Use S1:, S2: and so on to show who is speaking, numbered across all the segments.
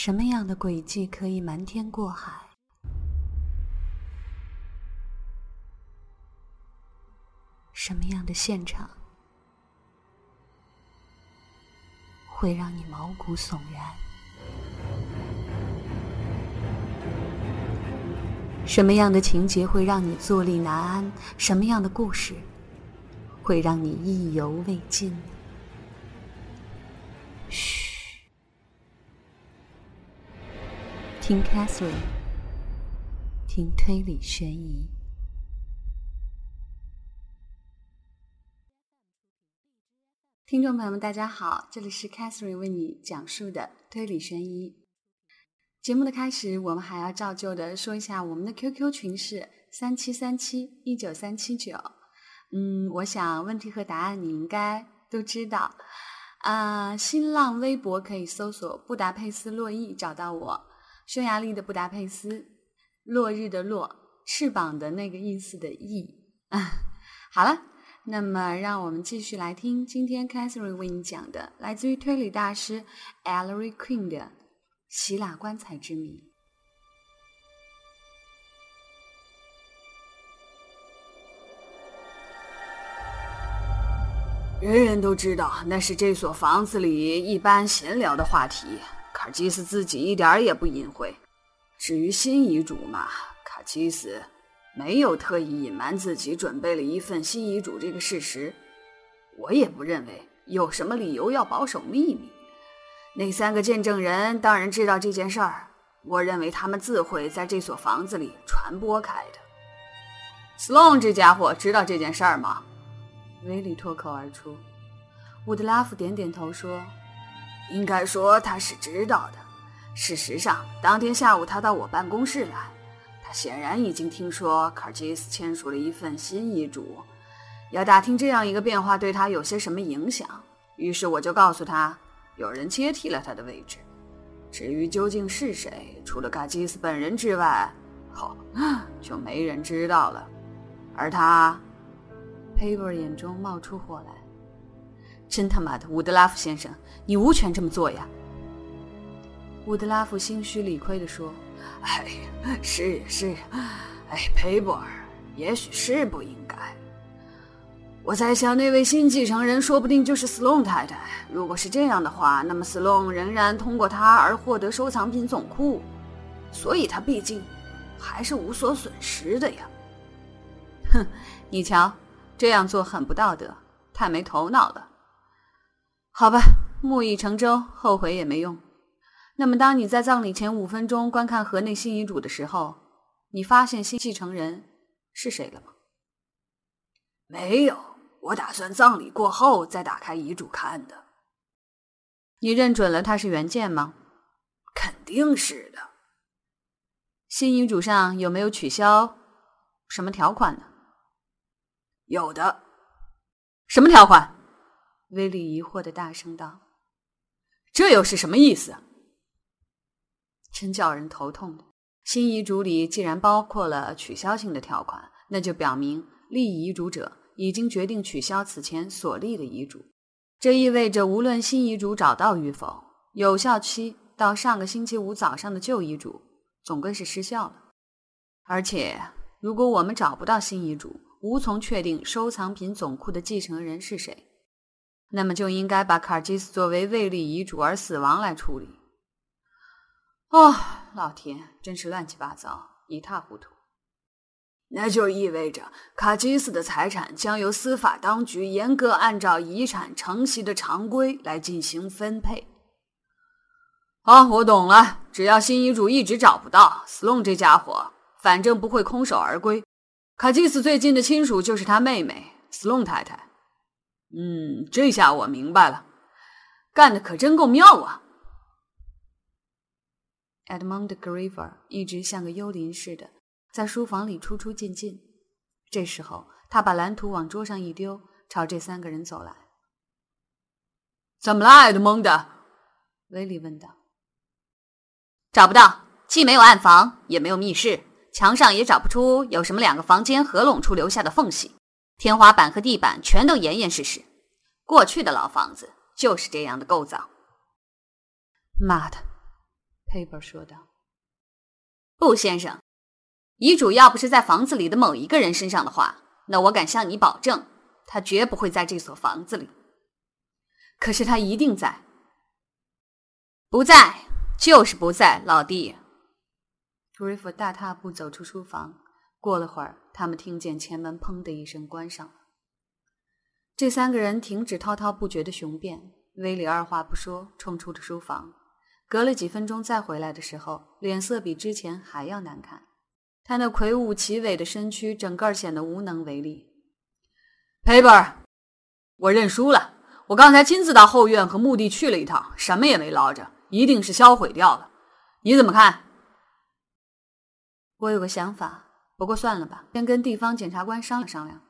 S1: 什么样的诡计可以瞒天过海？什么样的现场会让你毛骨悚然？什么样的情节会让你坐立难安？什么样的故事会让你意犹未尽？嘘，听 Catherine，听推理悬疑。听众朋友们，大家好，这里是 Catherine 为你讲述的推理悬疑。节目的开始，我们还要照旧的说一下，我们的 QQ 群是三七三七一九三七九。嗯，我想问题和答案你应该都知道。啊，新浪微博可以搜索“布达佩斯洛伊”找到我，匈牙利的布达佩斯，落日的落，翅膀的那个意思的翼。啊，好了，那么让我们继续来听今天 Catherine 为你讲的，来自于推理大师 Ellery Queen 的。希腊棺材之谜。
S2: 人人都知道，那是这所房子里一般闲聊的话题。卡基斯自己一点也不隐晦。至于新遗嘱嘛，卡基斯没有特意隐瞒自己准备了一份新遗嘱这个事实。我也不认为有什么理由要保守秘密。那三个见证人当然知道这件事儿，我认为他们自会在这所房子里传播开的。斯隆这家伙知道这件事儿吗？
S1: 威利脱口而出。伍德拉夫点点头说：“
S2: 应该说他是知道的。事实上，当天下午他到我办公室来，他显然已经听说卡尔基斯签署了一份新遗嘱，要打听这样一个变化对他有些什么影响。于是我就告诉他。”有人接替了他的位置，至于究竟是谁，除了卡基斯本人之外，好，就没人知道了。而他，
S1: 佩伯眼中冒出火来，真他妈的，伍德拉夫先生，你无权这么做呀！伍德拉夫心虚理亏地说：“
S2: 哎，是是，哎，佩伯尔，也许是不应该。”我在想，那位新继承人说不定就是斯隆太太。如果是这样的话，那么斯隆仍然通过他而获得收藏品总库，所以他毕竟还是无所损失的呀。
S1: 哼，你瞧，这样做很不道德，太没头脑了。好吧，木已成舟，后悔也没用。那么，当你在葬礼前五分钟观看河内新遗嘱的时候，你发现新继承人是谁了吗？
S2: 没有。我打算葬礼过后再打开遗嘱看的。
S1: 你认准了他是原件吗？
S2: 肯定是的。
S1: 新遗嘱上有没有取消什么条款呢？
S2: 有的。
S1: 什么条款？威利疑惑的大声道：“这又是什么意思？”真叫人头痛。新遗嘱里既然包括了取消性的条款，那就表明立遗嘱者。已经决定取消此前所立的遗嘱，这意味着无论新遗嘱找到与否，有效期到上个星期五早上的旧遗嘱总归是失效了。而且，如果我们找不到新遗嘱，无从确定收藏品总库的继承人是谁，那么就应该把卡基斯作为未立遗嘱而死亡来处理。哦，老天，真是乱七八糟，一塌糊涂。
S2: 那就意味着卡基斯的财产将由司法当局严格按照遗产承袭的常规来进行分配。
S1: 好，我懂了。只要新遗嘱一直找不到，斯隆这家伙反正不会空手而归。卡基斯最近的亲属就是他妹妹斯隆太太。嗯，这下我明白了，干的可真够妙啊！Edmund Graver 一直像个幽灵似的。在书房里出出进进，这时候他把蓝图往桌上一丢，朝这三个人走来。怎么了，爱德蒙德？威利问道。找不到，既没有暗房，也没有密室，墙上也找不出有什么两个房间合拢处留下的缝隙，天花板和地板全都严严实实。过去的老房子就是这样的构造。妈的！，Paper 说道。
S2: 布，先生，遗嘱要不是在房子里的某一个人身上的话，那我敢向你保证，他绝不会在这所房子里。
S1: 可是他一定在，
S2: 不在就是不在，老弟。
S1: 图瑞夫大踏步走出书房，过了会儿，他们听见前门“砰”的一声关上了。这三个人停止滔滔不绝的雄辩，威里二话不说冲出了书房。隔了几分钟再回来的时候，脸色比之前还要难看。他那魁梧奇伟的身躯整个显得无能为力。
S2: Paper，我认输了。我刚才亲自到后院和墓地去了一趟，什么也没捞着，一定是销毁掉了。你怎么看？
S1: 我有个想法，不过算了吧，先跟地方检察官商量商量。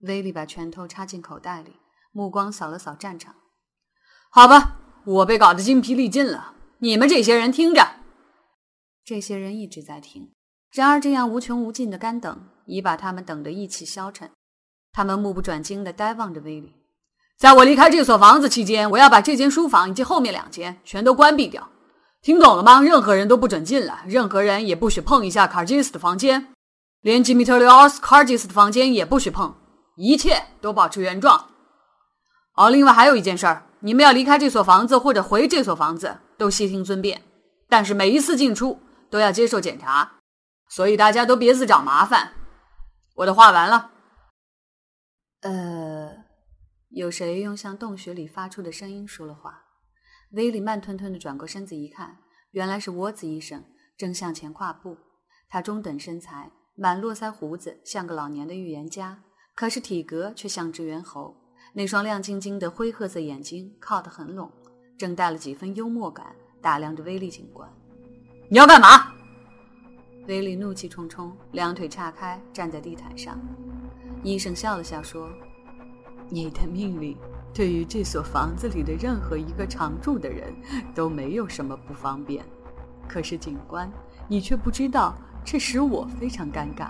S1: 威利把拳头插进口袋里，目光扫了扫战场。
S2: 好吧，我被搞得精疲力尽了。你们这些人听着。
S1: 这些人一直在听，然而这样无穷无尽的干等已把他们等得意气消沉。他们目不转睛地呆望着威利。
S2: 在我离开这所房子期间，我要把这间书房以及后面两间全都关闭掉。听懂了吗？任何人都不准进来，任何人也不许碰一下卡吉斯的房间，连吉米特里奥斯卡吉斯的房间也不许碰。一切都保持原状。哦，另外还有一件事儿，你们要离开这所房子或者回这所房子，都悉听尊便。但是每一次进出都要接受检查，所以大家都别自找麻烦。我的话完了。
S1: 呃，有谁用像洞穴里发出的声音说了话？威利慢吞吞地转过身子一看，原来是沃兹医生正向前跨步。他中等身材，满络腮胡子，像个老年的预言家。可是体格却像只猿猴，那双亮晶晶的灰褐色眼睛靠得很拢，正带了几分幽默感，打量着威利警官。
S2: 你要干嘛？
S1: 威利怒气冲冲，两腿岔开站在地毯上。医生笑了笑说：“你的命令对于这所房子里的任何一个常住的人都没有什么不方便，可是警官，你却不知道，这使我非常尴尬。”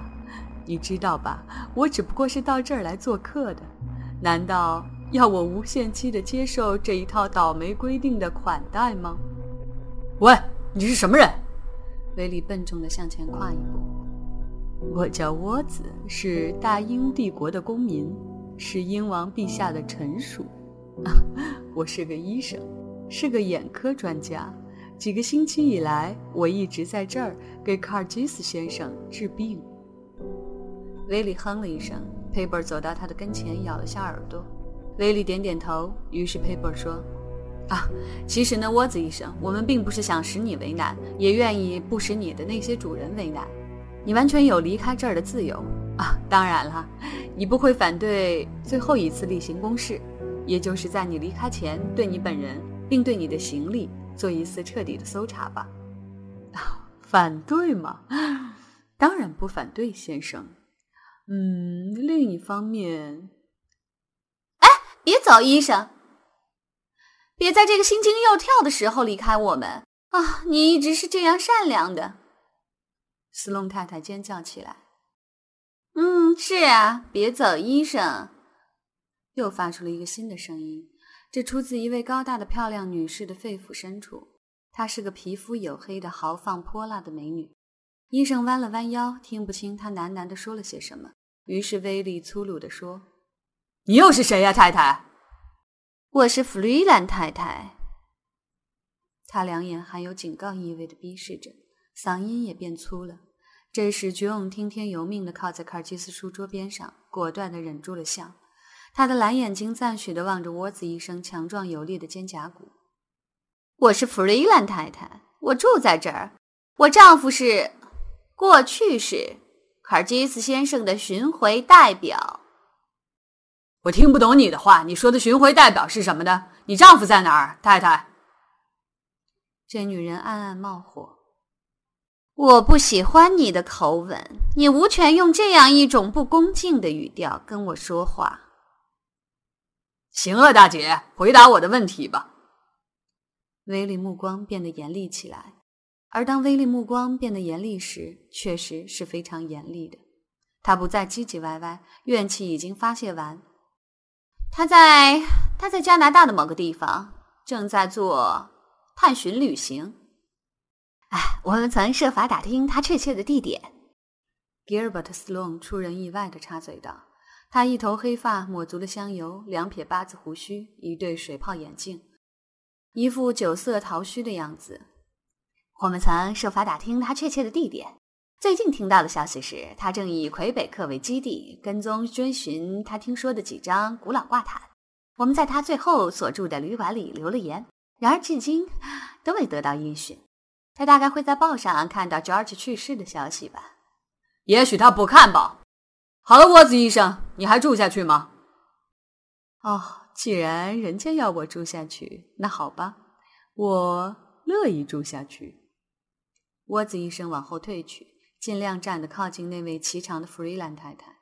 S1: 你知道吧？我只不过是到这儿来做客的，难道要我无限期的接受这一套倒霉规定的款待吗？
S2: 喂，你是什么人？
S1: 威利笨重的向前跨一步。我叫沃子，是大英帝国的公民，是英王陛下的臣属。我是个医生，是个眼科专家。几个星期以来，我一直在这儿给卡尔基斯先生治病。威利哼了一声，佩伯走到他的跟前，咬了下耳朵。威利点点头，于是佩伯说：“啊，其实呢，沃子医生，我们并不是想使你为难，也愿意不使你的那些主人为难。你完全有离开这儿的自由啊！当然了，你不会反对最后一次例行公事，也就是在你离开前，对你本人并对你的行李做一次彻底的搜查吧？反对吗？当然不反对，先生。”嗯，另一方面，
S2: 哎，别走，医生，别在这个心惊肉跳的时候离开我们啊！你一直是这样善良的。
S1: 斯隆太太尖叫起来。
S2: 嗯，是啊，别走，医生。
S1: 又发出了一个新的声音，这出自一位高大的漂亮女士的肺腑深处。她是个皮肤黝黑的豪放泼辣的美女。医生弯了弯腰，听不清他喃喃地说了些什么。于是威力粗鲁地说：“
S2: 你又是谁呀，太太？”“
S1: 我是弗瑞兰太太。”他两眼含有警告意味的逼视着，嗓音也变粗了。这时，绝永听天由命地靠在卡尔基斯书桌边上，果断地忍住了笑。他的蓝眼睛赞许地望着沃兹医生强壮有力的肩胛骨。“我是弗瑞兰太太，我住在这儿。我丈夫是，过去是。”卡尔基斯先生的巡回代表，
S2: 我听不懂你的话。你说的巡回代表是什么的？你丈夫在哪儿，太太？
S1: 这女人暗暗冒火。我不喜欢你的口吻，你无权用这样一种不恭敬的语调跟我说话。
S2: 行了，大姐，回答我的问题吧。
S1: 威利目光变得严厉起来。而当威利目光变得严厉时，确实是非常严厉的。他不再唧唧歪歪，怨气已经发泄完。他在他在加拿大的某个地方正在做探寻旅行。哎，我们曾设法打听他确切的地点。Gilbert Sloane 出人意外的插嘴道：“他一头黑发抹足了香油，两撇八字胡须，一对水泡眼镜，一副酒色桃须的样子。我们曾设法打听他确切的地点。最近听到的消息是，他正以魁北克为基地，跟踪追寻他听说的几张古老挂毯。我们在他最后所住的旅馆里留了言，然而至今 都未得到音讯。他大概会在报上看到 George 去世的消息吧。”
S2: 也许他不看报。好了，沃兹医生，你还住下去吗？
S1: 哦，既然人家要我住下去，那好吧，我乐意住下去。沃兹医生往后退去，尽量站得靠近那位颀长的弗瑞兰太太。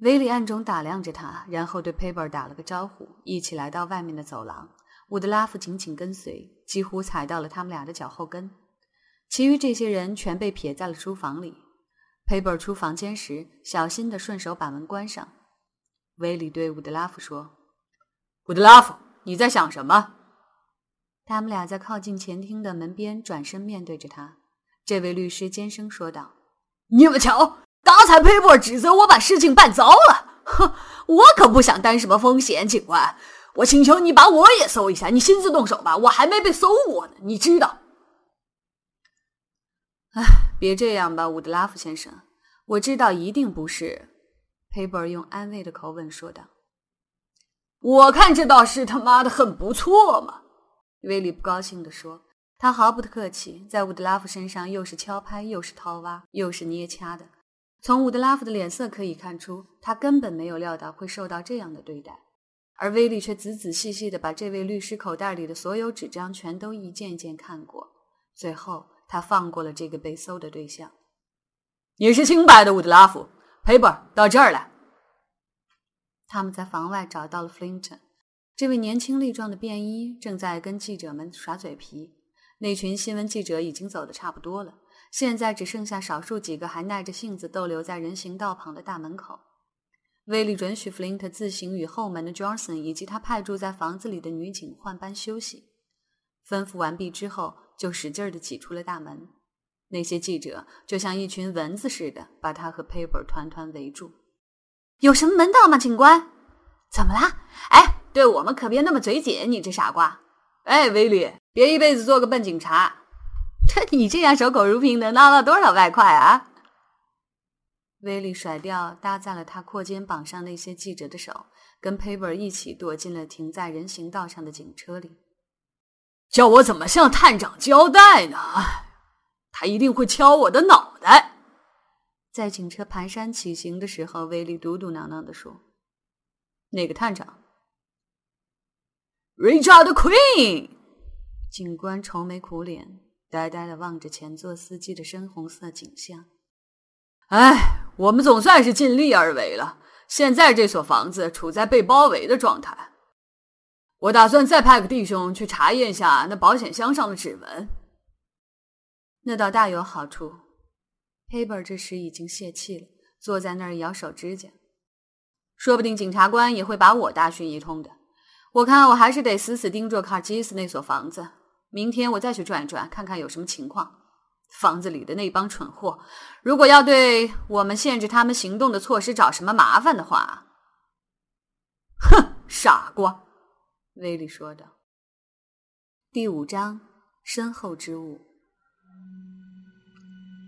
S1: 威利暗中打量着他，然后对 Paper 打了个招呼，一起来到外面的走廊。伍德拉夫紧紧跟随，几乎踩到了他们俩的脚后跟。其余这些人全被撇在了书房里。佩伯出房间时，小心地顺手把门关上。威利对伍德拉夫说：“
S2: 伍德拉夫，你在想什么？”
S1: 他们俩在靠近前厅的门边转身面对着他。这位律师尖声说道：“
S2: 你们瞧，刚才佩伯指责我把事情办糟了。哼，我可不想担什么风险，警官。我请求你把我也搜一下，你亲自动手吧，我还没被搜过呢，你知道。”
S1: 哎。别这样吧，伍德拉夫先生，我知道一定不是。佩伯用安慰的口吻说道：“
S2: 我看这倒是他妈的很不错嘛。”
S1: 威利不高兴地说。他毫不客气，在伍德拉夫身上又是敲拍，又是掏挖，又是捏掐的。从伍德拉夫的脸色可以看出，他根本没有料到会受到这样的对待。而威利却仔仔细细地把这位律师口袋里的所有纸张全都一件件看过，最后。他放过了这个被搜的对象。
S2: 你是清白的，伍德拉夫。佩伯，到这儿来。
S1: 他们在房外找到了弗林特，这位年轻力壮的便衣正在跟记者们耍嘴皮。那群新闻记者已经走得差不多了，现在只剩下少数几个还耐着性子逗留在人行道旁的大门口。威利准许弗林特自行与后门的 Johnson 以及他派驻在房子里的女警换班休息。吩咐完毕之后。就使劲儿地挤出了大门，那些记者就像一群蚊子似的，把他和 Paper 团团围住。有什么门道吗，警官？怎么啦？哎，对我们可别那么嘴紧，你这傻瓜！
S2: 哎，威利，别一辈子做个笨警察。
S1: 这 你这样守口如瓶，能捞到多少外快啊？威利甩掉搭在了他阔肩膀上那些记者的手，跟 Paper 一起躲进了停在人行道上的警车里。
S2: 叫我怎么向探长交代呢？他一定会敲我的脑袋。
S1: 在警车蹒跚起行的时候，威利嘟嘟囔囔地说：“
S2: 那个探长，Richard Queen。”
S1: 警官愁眉苦脸，呆呆地望着前座司机的深红色景象。
S2: 哎，我们总算是尽力而为了。现在这所房子处在被包围的状态。我打算再派个弟兄去查验一下那保险箱上的指纹，
S1: 那倒大有好处。黑本这时已经泄气了，坐在那儿咬手指甲。说不定检察官也会把我大训一通的。我看我还是得死死盯住卡基斯那所房子。明天我再去转一转，看看有什么情况。房子里的那帮蠢货，如果要对我们限制他们行动的措施找什么麻烦的话，
S2: 哼，傻瓜！
S1: 威利说道：“第五章，身后之物。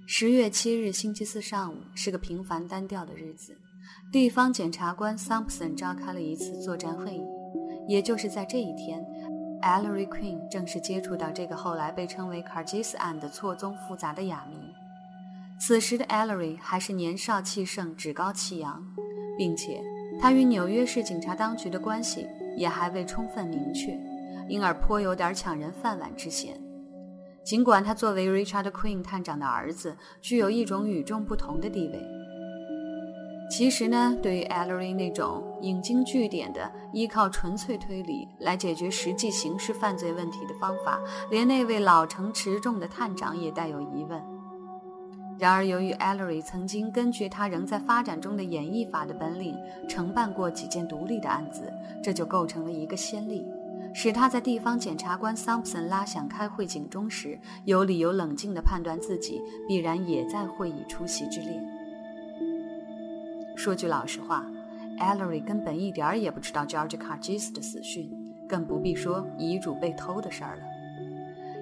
S1: 十月七日星期四上午是个平凡单调的日子。地方检察官桑普森召开了一次作战会议，也就是在这一天，Ellery Queen 正式接触到这个后来被称为卡基斯案的错综复杂的哑谜。此时的 Ellery 还是年少气盛、趾高气扬，并且他与纽约市警察当局的关系。”也还未充分明确，因而颇有点抢人饭碗之嫌。尽管他作为 Richard Queen 探长的儿子，具有一种与众不同的地位。其实呢，对于 Ellery 那种引经据典的依靠纯粹推理来解决实际刑事犯罪问题的方法，连那位老成持重的探长也带有疑问。然而，由于 Ellery 曾经根据他仍在发展中的演绎法的本领，承办过几件独立的案子，这就构成了一个先例。使他在地方检察官桑普森拉响开会警钟时，有理由冷静地判断自己必然也在会议出席之列。说句老实话，Ellery 根本一点儿也不知道 George Cargis 的死讯，更不必说遗嘱被偷的事儿了。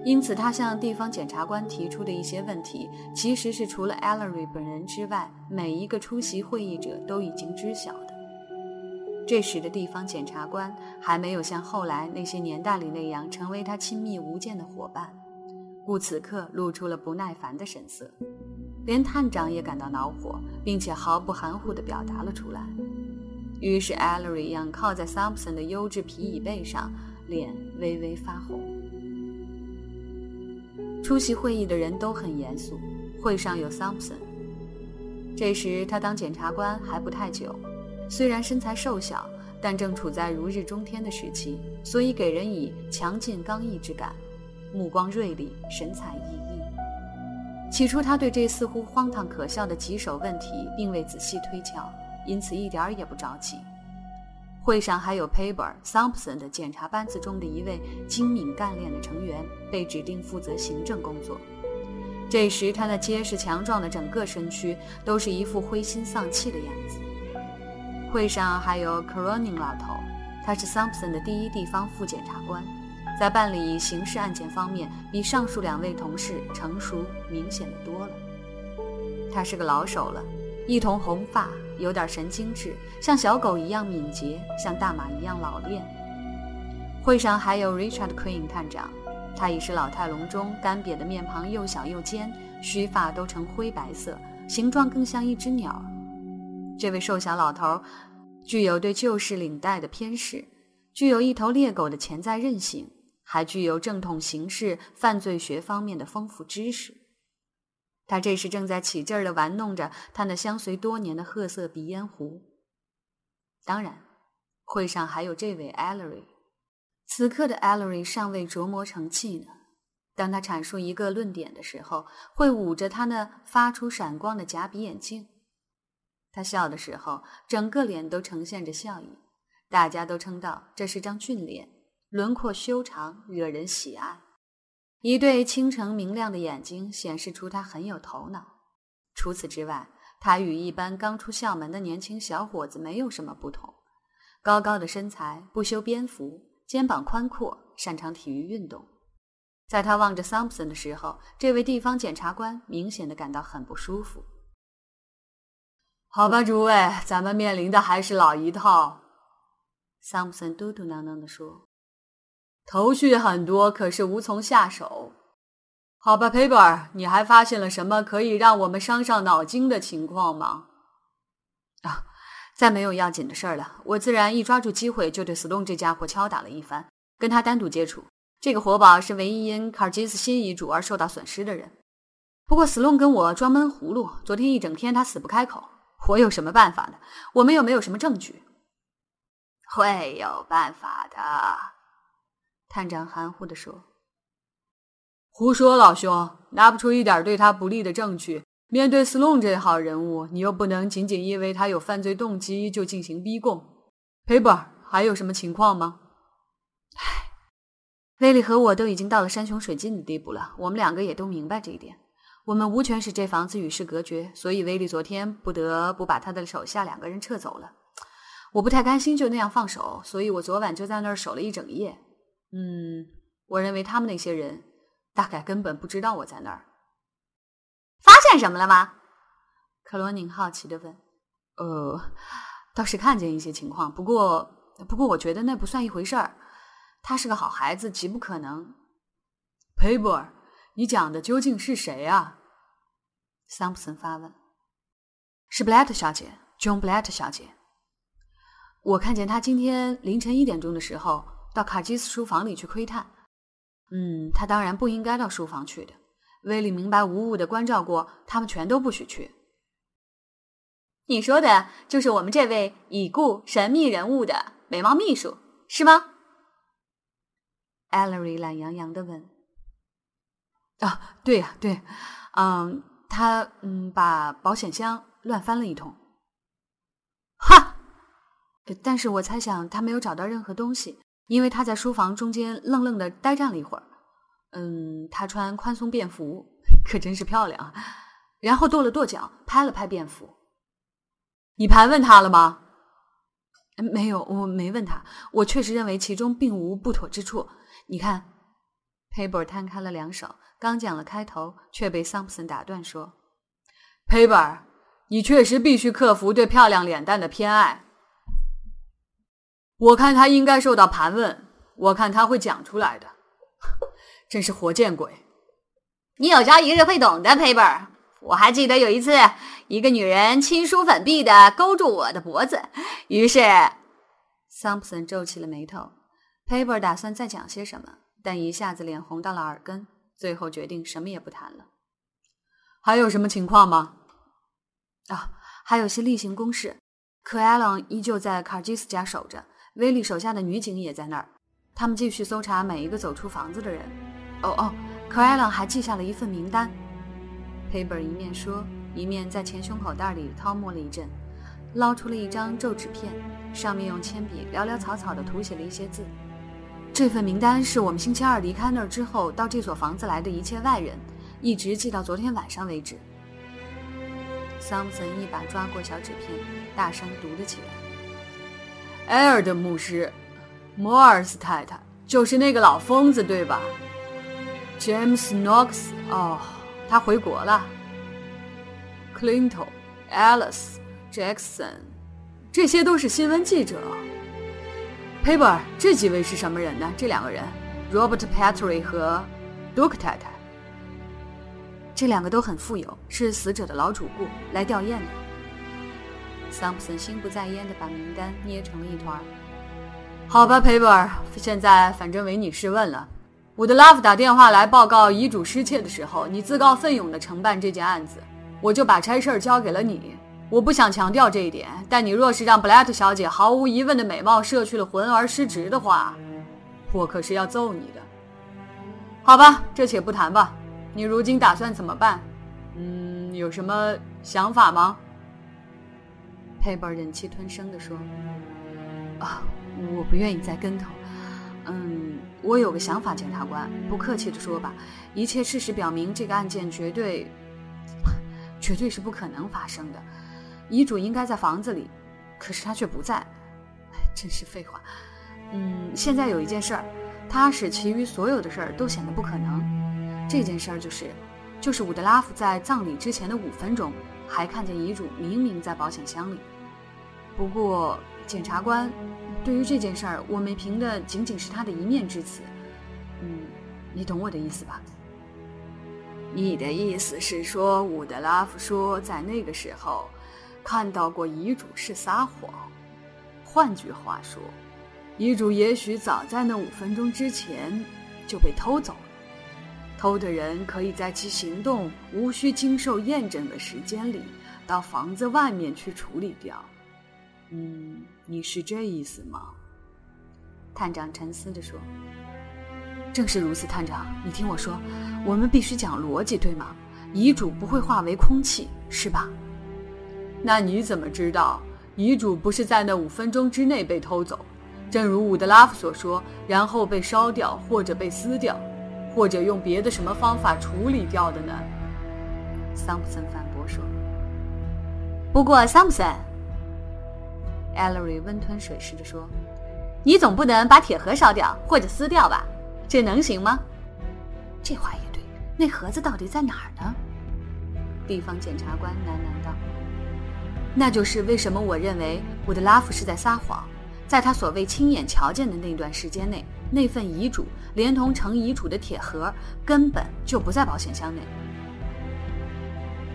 S1: 因此，他向地方检察官提出的一些问题，其实是除了 Ellery 本人之外，每一个出席会议者都已经知晓的。这时的地方检察官还没有像后来那些年代里那样成为他亲密无间的伙伴，故此刻露出了不耐烦的神色。连探长也感到恼火，并且毫不含糊地表达了出来。于是 Allery 仰靠在 Thompson 的优质皮椅背上，脸微微发红。出席会议的人都很严肃，会上有 Thompson。这时他当检察官还不太久，虽然身材瘦小，但正处在如日中天的时期，所以给人以强劲刚毅之感，目光锐利，神采奕奕。起初，他对这似乎荒唐可笑的棘手问题并未仔细推敲，因此一点儿也不着急。会上还有 Paper Thompson 的检察班子中的一位精明干练的成员被指定负责行政工作。这时，他那结实强壮的整个身躯都是一副灰心丧气的样子。会上还有 c o r o n i n g 老头，他是 Thompson 的第一地方副检察官。在办理刑事案件方面，比上述两位同事成熟明显的多了。他是个老手了，一头红发，有点神经质，像小狗一样敏捷，像大马一样老练。会上还有 Richard Queen 探长，他已是老态龙钟，干瘪的面庞又小又尖，须发都呈灰白色，形状更像一只鸟。这位瘦小老头具有对旧式领带的偏嗜，具有一头猎狗的潜在韧性。还具有正统刑事犯罪学方面的丰富知识。他这时正在起劲儿地玩弄着他那相随多年的褐色鼻烟壶。当然，会上还有这位 Ellery。此刻的 Ellery 尚未琢磨成器呢。当他阐述一个论点的时候，会捂着他那发出闪光的假鼻眼镜。他笑的时候，整个脸都呈现着笑意。大家都称道这是张俊脸。轮廓修长，惹人喜爱。一对清澄明亮的眼睛显示出他很有头脑。除此之外，他与一般刚出校门的年轻小伙子没有什么不同。高高的身材，不修边幅，肩膀宽阔，擅长体育运动。在他望着 Thompson 的时候，这位地方检察官明显的感到很不舒服。
S2: 好吧，诸位，咱们面临的还是老一套。
S1: Thompson 嘟嘟囔囔地说。
S2: 头绪很多，可是无从下手。好吧，Paper，你还发现了什么可以让我们伤上脑筋的情况吗？
S1: 啊，再没有要紧的事儿了。我自然一抓住机会就对 Sloan 这家伙敲打了一番，跟他单独接触。这个活宝是唯一因卡尔基斯新遗嘱而受到损失的人。不过 Sloan 跟我装闷葫芦，昨天一整天他死不开口。我有什么办法呢？我们又没有什么证据。
S2: 会有办法的。
S1: 探长含糊地说：“
S2: 胡说，老兄，拿不出一点对他不利的证据。面对斯隆这号人物，你又不能仅仅因为他有犯罪动机就进行逼供。e r 还有什么情况吗？”
S1: 唉，威利和我都已经到了山穷水尽的地步了。我们两个也都明白这一点。我们无权使这房子与世隔绝，所以威利昨天不得不把他的手下两个人撤走了。我不太甘心就那样放手，所以我昨晚就在那儿守了一整夜。嗯，我认为他们那些人大概根本不知道我在那儿。
S3: 发现什么了吗？
S1: 克罗宁好奇的问。呃，倒是看见一些情况，不过，不过我觉得那不算一回事儿。他是个好孩子，极不可能。
S2: 佩伯尔，你讲的究竟是谁啊？
S1: 桑普森发问。是布莱特小姐，John 布莱特小姐。我看见她今天凌晨一点钟的时候。到卡基斯书房里去窥探。嗯，他当然不应该到书房去的。威利明白无误的关照过，他们全都不许去。
S3: 你说的就是我们这位已故神秘人物的美貌秘书，是吗
S1: ？Ellery 懒洋洋的问。啊，对呀，对，嗯，他嗯把保险箱乱翻了一通。
S3: 哈！
S1: 但是我猜想他没有找到任何东西。因为他在书房中间愣愣的呆站了一会儿。嗯，他穿宽松便服，可真是漂亮。然后跺了跺脚，拍了拍便服。你盘问他了吗？没有，我没问他。我确实认为其中并无不妥之处。你看。Paper 摊开了两手，刚讲了开头，却被桑普森打断说
S2: ：“Paper，你确实必须克服对漂亮脸蛋的偏爱。我看他应该受到盘问，我看他会讲出来的。真是活见鬼！
S3: 你有朝一日会懂的，Paper。我还记得有一次，一个女人轻舒粉臂的勾住我的脖子，于是
S1: 桑普森皱起了眉头。Paper 打算再讲些什么？但一下子脸红到了耳根，最后决定什么也不谈了。
S2: 还有什么情况吗？
S1: 啊，还有些例行公事。可艾朗依旧在卡尔基斯家守着，威利手下的女警也在那儿。他们继续搜查每一个走出房子的人。哦哦，可艾朗还记下了一份名单。佩本一面说，一面在前胸口袋里掏摸了一阵，捞出了一张皱纸片，上面用铅笔潦潦草草地涂写了一些字。这份名单是我们星期二离开那儿之后到这所房子来的一切外人，一直记到昨天晚上为止。桑普森一把抓过小纸片，大声读了起来：“
S2: 埃尔的牧师，摩尔斯太太，就是那个老疯子，对吧？James Knox，哦，他回国了。Clinton，Alice，Jackson，这些都是新闻记者。” Paper，这几位是什么人呢？这两个人，Robert Petrie 和 Duke 太太，
S1: 这两个都很富有，是死者的老主顾来吊唁的。桑普森心不在焉地把名单捏成了一团。
S2: 好吧，Paper，现在反正唯你是问了。伍德拉夫打电话来报告遗嘱失窃的时候，你自告奋勇地承办这件案子，我就把差事儿交给了你。我不想强调这一点，但你若是让布莱特小姐毫无疑问的美貌摄去了魂而失职的话，我可是要揍你的。好吧，这且不谈吧。你如今打算怎么办？嗯，有什么想法吗？
S1: 佩伯忍气吞声地说：“啊，我不愿意再跟头。嗯，我有个想法，检察官，不客气地说吧，一切事实表明，这个案件绝对，绝对是不可能发生的。”遗嘱应该在房子里，可是他却不在，真是废话。嗯，现在有一件事儿，它使其余所有的事儿都显得不可能。这件事儿就是，就是伍德拉夫在葬礼之前的五分钟，还看见遗嘱明明在保险箱里。不过，检察官，对于这件事儿，我没凭的仅仅是他的一面之词。嗯，你懂我的意思吧？
S2: 你的意思是说，伍德拉夫说在那个时候。看到过遗嘱是撒谎，换句话说，遗嘱也许早在那五分钟之前就被偷走了。偷的人可以在其行动无需经受验证的时间里，到房子外面去处理掉。嗯，你是这意思吗？
S1: 探长沉思着说：“正是如此，探长。你听我说，我们必须讲逻辑，对吗？遗嘱不会化为空气，是吧？”
S2: 那你怎么知道遗嘱不是在那五分钟之内被偷走？正如伍德拉夫所说，然后被烧掉，或者被撕掉，或者用别的什么方法处理掉的呢？
S1: 桑普森反驳说。
S3: 不过，桑普森，
S1: 艾勒瑞温吞水似的说：“
S3: 你总不能把铁盒烧掉或者撕掉吧？这能行吗？”
S1: 这话也对。那盒子到底在哪儿呢？地方检察官喃喃道。那就是为什么我认为伍德拉夫是在撒谎。在他所谓亲眼瞧见的那段时间内，那份遗嘱连同成遗嘱的铁盒根本就不在保险箱内。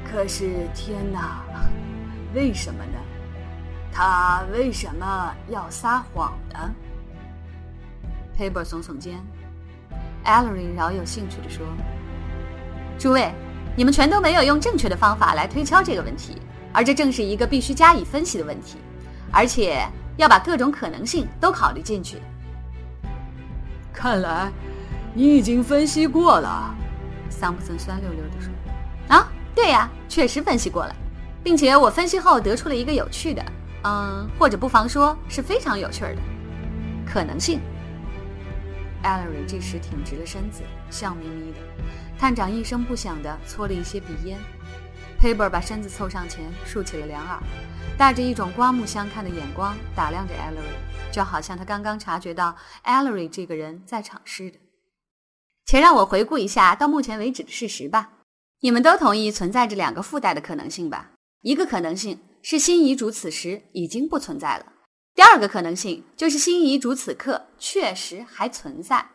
S2: 可是天哪，为什么呢？他为什么要撒谎呢
S1: ？Paper 耸耸肩 a l l e r y 饶有兴趣地说：“
S3: 诸位，你们全都没有用正确的方法来推敲这个问题。”而这正是一个必须加以分析的问题，而且要把各种可能性都考虑进去。
S2: 看来你已经分析过了，
S1: 桑普森酸溜溜地说：“
S3: 啊，对呀，确实分析过了，并且我分析后得出了一个有趣的，嗯，或者不妨说是非常有趣的可能性。
S1: Ellery 这时挺直了身子，笑眯眯的。探长一声不响地搓了一些鼻烟。Paper 把身子凑上前，竖起了两耳，带着一种刮目相看的眼光打量着 Ellery，就好像他刚刚察觉到 Ellery 这个人在场似的。
S3: 且让我回顾一下到目前为止的事实吧。你们都同意存在着两个附带的可能性吧？一个可能性是新遗嘱此时已经不存在了。第二个可能性就是新遗嘱此刻确实还存在。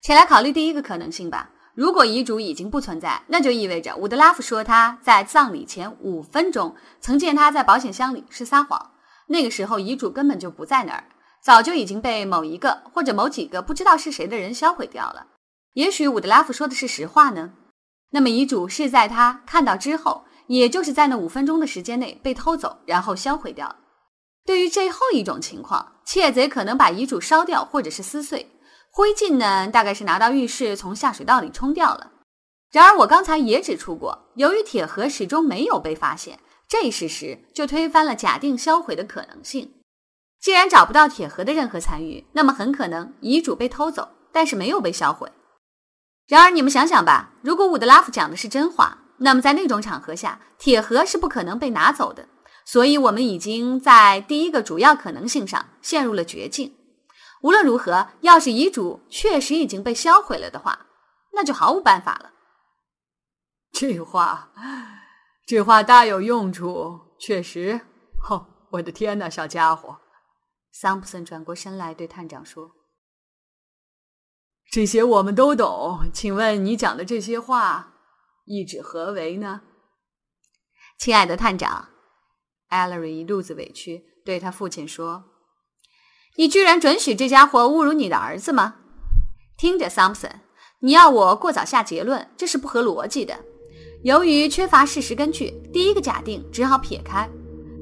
S3: 且来考虑第一个可能性吧。如果遗嘱已经不存在，那就意味着伍德拉夫说他在葬礼前五分钟曾见他在保险箱里是撒谎。那个时候遗嘱根本就不在那儿，早就已经被某一个或者某几个不知道是谁的人销毁掉了。也许伍德拉夫说的是实话呢。那么遗嘱是在他看到之后，也就是在那五分钟的时间内被偷走，然后销毁掉。对于最后一种情况，窃贼可能把遗嘱烧掉，或者是撕碎。灰烬呢，大概是拿到浴室从下水道里冲掉了。然而我刚才也指出过，由于铁盒始终没有被发现，这一事实就推翻了假定销毁的可能性。既然找不到铁盒的任何残余，那么很可能遗嘱被偷走，但是没有被销毁。然而你们想想吧，如果伍德拉夫讲的是真话，那么在那种场合下，铁盒是不可能被拿走的。所以，我们已经在第一个主要可能性上陷入了绝境。无论如何，要是遗嘱确实已经被销毁了的话，那就毫无办法了。
S1: 这话，这话大有用处，确实。哦，我的天哪，小家伙！
S3: 桑普森转过身来对探长说：“
S1: 这些我们都懂，请问你讲的这些话意指何为呢？”
S3: 亲爱的探长。艾勒瑞一肚子委屈，对他父亲说：“你居然准许这家伙侮辱你的儿子吗？听着，桑普森，你要我过早下结论，这是不合逻辑的。由于缺乏事实根据，第一个假定只好撇开。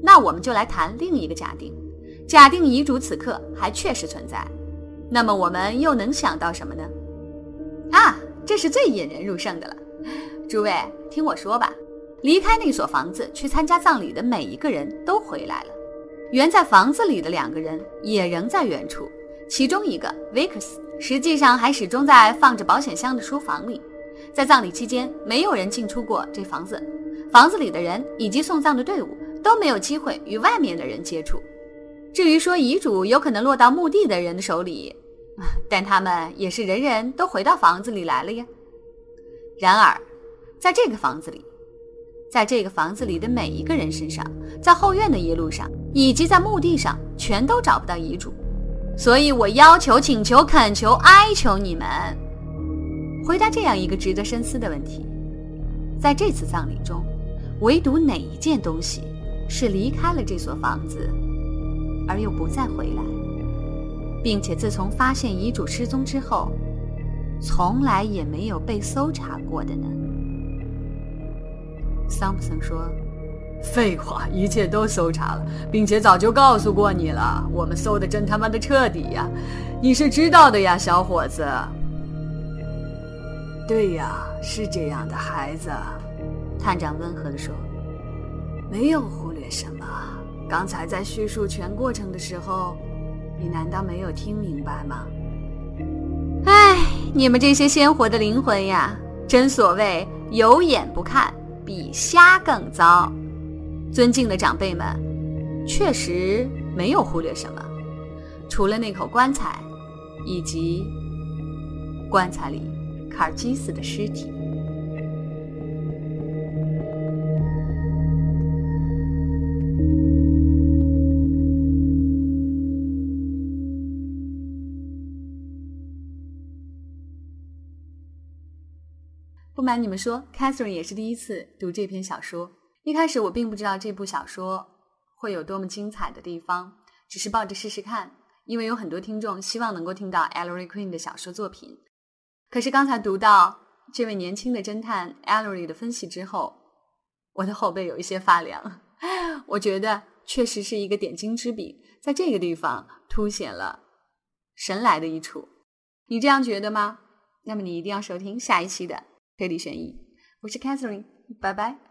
S3: 那我们就来谈另一个假定：假定遗嘱此刻还确实存在，那么我们又能想到什么呢？啊，这是最引人入胜的了。诸位，听我说吧。”离开那所房子去参加葬礼的每一个人都回来了，原在房子里的两个人也仍在原处，其中一个 Vicus 实际上还始终在放着保险箱的书房里。在葬礼期间，没有人进出过这房子，房子里的人以及送葬的队伍都没有机会与外面的人接触。至于说遗嘱有可能落到墓地的人的手里，但他们也是人人都回到房子里来了呀。然而，在这个房子里。在这个房子里的每一个人身上，在后院的一路上，以及在墓地上，全都找不到遗嘱。所以我要求、请求、恳求、哀求你们，回答这样一个值得深思的问题：在这次葬礼中，唯独哪一件东西是离开了这所房子，而又不再回来，并且自从发现遗嘱失踪之后，从来也没有被搜查过的呢？
S1: 桑普森说：“废话，一切都搜查了，并且早就告诉过你了。我们搜的真他妈的彻底呀！你是知道的呀，小伙子。”“
S2: 对呀，是这样的，孩子。”
S3: 探长温和地说，“
S2: 没有忽略什么。刚才在叙述全过程的时候，你难道没有听明白吗？”“
S3: 哎，你们这些鲜活的灵魂呀，真所谓有眼不看。”比瞎更糟。尊敬的长辈们，确实没有忽略什么，除了那口棺材，以及棺材里卡尔基斯的尸体。
S1: 瞒你们说，Catherine 也是第一次读这篇小说。一开始我并不知道这部小说会有多么精彩的地方，只是抱着试试看。因为有很多听众希望能够听到 Ellery Queen 的小说作品。可是刚才读到这位年轻的侦探 Ellery 的分析之后，我的后背有一些发凉。我觉得确实是一个点睛之笔，在这个地方凸显了神来的一处。你这样觉得吗？那么你一定要收听下一期的。推理悬疑，我是 Catherine，拜拜。